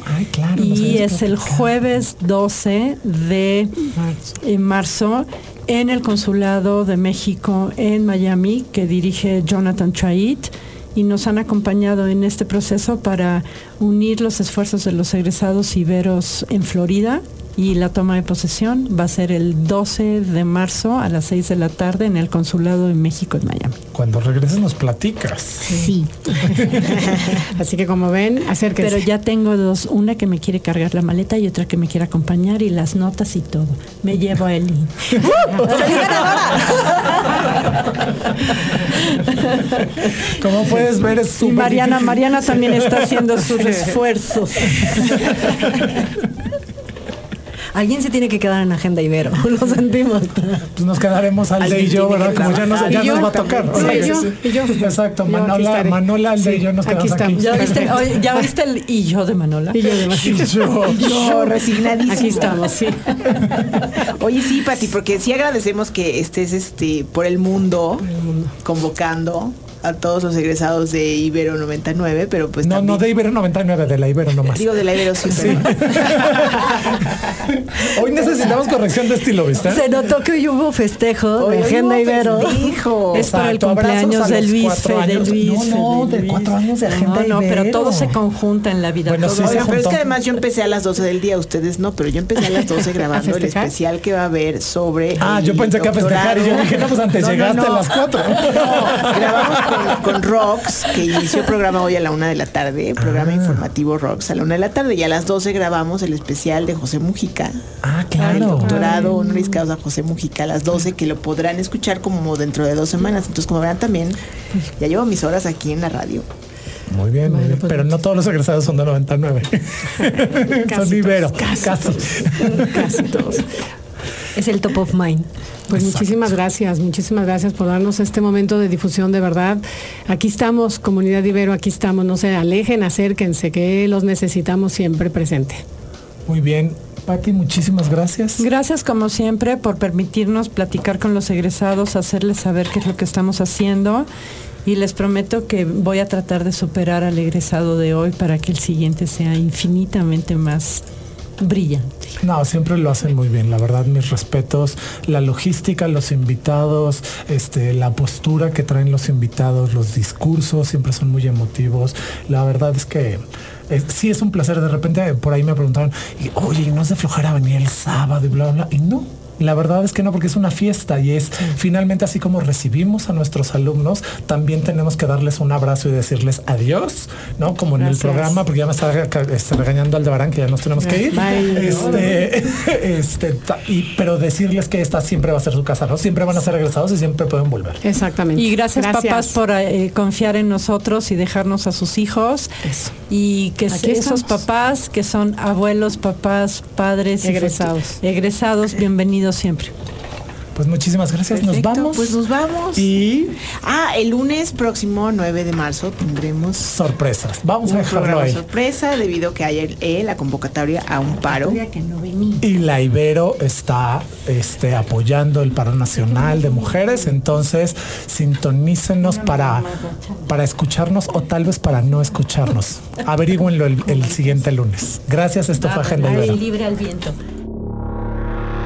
y es el jueves 12 de marzo en el Consulado de México en Miami, que dirige Jonathan Chait. Y nos han acompañado en este proceso para unir los esfuerzos de los egresados iberos en Florida y la toma de posesión va a ser el 12 de marzo a las 6 de la tarde en el Consulado de México en Miami. Cuando regreses nos platicas. Sí. Así que como ven, acérquense. Pero ya tengo dos, una que me quiere cargar la maleta y otra que me quiere acompañar y las notas y todo. Me llevo a Eli. Como puedes ver es Y súper Mariana, difícil. Mariana también está haciendo sus esfuerzos. Alguien se tiene que quedar en Agenda Ibero. Lo sentimos. Pues nos quedaremos Alde y yo, ¿verdad? Como ya nos, ya nos va a tocar. Sí, yo, sí. y yo. Exacto. Yo aquí Manola. Manola, Alde y yo nos aquí quedamos aquí. estamos. ¿Ya viste, ¿ya viste el y yo de Manola? Y yo demás. Y yo. Yo, resignadísimo. Aquí estamos, sí. Oye, sí, Pati, porque sí agradecemos que estés este por el mundo, convocando a todos los egresados de Ibero 99, pero pues No, también, no de Ibero 99, de la Ibero nomás. digo de la Ibero sí, pero- Hoy necesitamos corrección de estilo, ¿viste? Se notó que hoy hubo festejo Hoy de Agenda Ibero. festejo. Es para el cumpleaños de Luis, cuatro Fe, de años. Luis. No, no, de Luis. cuatro años de Agenda No, no, pero todo se conjunta en la vida. Bueno, sí, pero es que además yo empecé a las 12 del día, ustedes no, pero yo empecé a las 12 grabando el especial que va a haber sobre. Ah, yo pensé que a festejar y yo dije, no, pues antes No, no, llegaste no. a las cuatro. No, grabamos con, con Rox, que inició el programa hoy a la una de la tarde, programa Ah. informativo Rox a la una de la tarde, y a las 12 grabamos el especial de José Mujica. Ah, El claro. doctorado honoris causa José Mujica a las 12, que lo podrán escuchar como dentro de dos semanas. Entonces, como verán también, ya llevo mis horas aquí en la radio. Muy bien, muy bien. pero no todos los egresados son de 99. son de Ibero. Casi. Casi todos. Es el top of mind. Pues muchísimas gracias, muchísimas gracias por darnos este momento de difusión de verdad. Aquí estamos, comunidad Ibero, aquí estamos. No se alejen, acérquense, que los necesitamos siempre presente. Muy bien. Pati, muchísimas gracias. Gracias como siempre por permitirnos platicar con los egresados, hacerles saber qué es lo que estamos haciendo y les prometo que voy a tratar de superar al egresado de hoy para que el siguiente sea infinitamente más brillante. No, siempre lo hacen muy bien, la verdad, mis respetos. La logística, los invitados, este, la postura que traen los invitados, los discursos siempre son muy emotivos. La verdad es que eh, sí es un placer. De repente por ahí me preguntaron, oye, ¿y no es de flojera venir el sábado y bla, bla? Y no. La verdad es que no, porque es una fiesta y es finalmente así como recibimos a nuestros alumnos, también tenemos que darles un abrazo y decirles adiós, ¿no? Como en el programa, porque ya me está este, regañando Aldebarán que ya nos tenemos que ir. Bye. Este, este, y, pero decirles que esta siempre va a ser su casa, ¿no? Siempre van a ser regresados y siempre pueden volver. Exactamente. Y gracias, papás por eh, confiar en nosotros y dejarnos a sus hijos. Y que Aquí esos estamos. papás que son abuelos, papás, padres, Egresados. egresados, bienvenidos siempre. Pues muchísimas gracias, nos vamos. Pues nos vamos. Y Ah, el lunes próximo, 9 de marzo, tendremos sorpresas. Vamos a dejarlo ahí. sorpresa debido a que hay eh, la convocatoria a un paro. Y la Ibero está este, apoyando el paro nacional de mujeres, entonces sintonícenos para, para escucharnos o tal vez para no escucharnos. Averígüenlo el, el siguiente lunes. Gracias, esto fue Agenda Ibero. libre al viento.